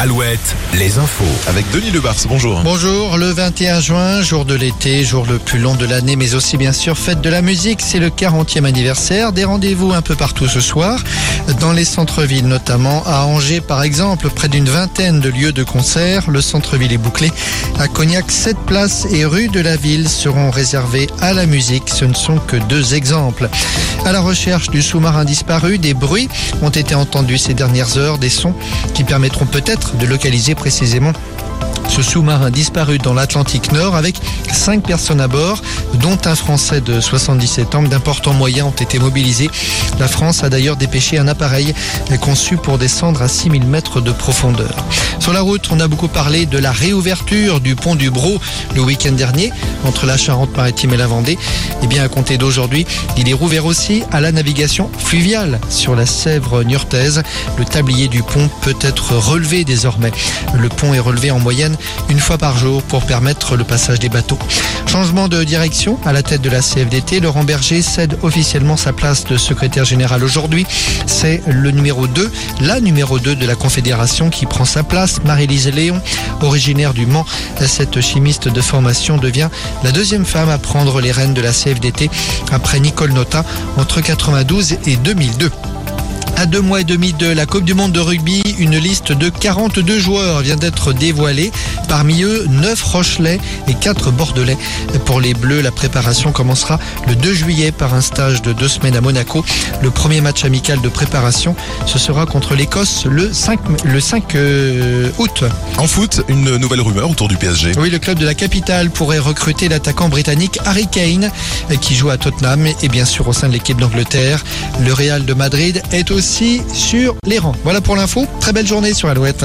Alouette, les infos. Avec Denis Lebars, bonjour. Bonjour, le 21 juin, jour de l'été, jour le plus long de l'année, mais aussi bien sûr fête de la musique. C'est le 40e anniversaire. Des rendez-vous un peu partout ce soir, dans les centres-villes notamment. À Angers par exemple, près d'une vingtaine de lieux de concert. Le centre-ville est bouclé. À Cognac, sept places et rues de la ville seront réservées à la musique. Ce ne sont que deux exemples. À la recherche du sous-marin disparu, des bruits ont été entendus ces dernières heures, des sons qui permettront peut-être de localiser précisément ce sous-marin disparu dans l'Atlantique Nord avec cinq personnes à bord, dont un Français de 77 ans. D'importants moyens ont été mobilisés. La France a d'ailleurs dépêché un appareil conçu pour descendre à 6000 mètres de profondeur. Sur la route, on a beaucoup parlé de la réouverture du pont du Bro le week-end dernier entre la Charente-Maritime et la Vendée. Et bien, à compter d'aujourd'hui, il est rouvert aussi à la navigation fluviale sur la Sèvre niortaise. Le tablier du pont peut être relevé désormais. Le pont est relevé en moyenne une fois par jour pour permettre le passage des bateaux. Changement de direction à la tête de la CFDT. Laurent Berger cède officiellement sa place de secrétaire général aujourd'hui. C'est le numéro 2, la numéro 2 de la Confédération qui prend sa place. Marie-Lise Léon, originaire du Mans, cette chimiste de formation devient la deuxième femme à prendre les rênes de la CFDT après Nicole Nota entre 92 et 2002. À deux mois et demi de la Coupe du Monde de rugby, une liste de 42 joueurs vient d'être dévoilée. Parmi eux, 9 Rochelais et 4 Bordelais. Pour les Bleus, la préparation commencera le 2 juillet par un stage de deux semaines à Monaco. Le premier match amical de préparation, ce sera contre l'Écosse le 5, le 5 euh, août. En foot, une nouvelle rumeur autour du PSG. Oui, le club de la capitale pourrait recruter l'attaquant britannique Harry Kane, qui joue à Tottenham et bien sûr au sein de l'équipe d'Angleterre. Le Real de Madrid est aussi sur les rangs. Voilà pour l'info. Belle journée sur Alouette.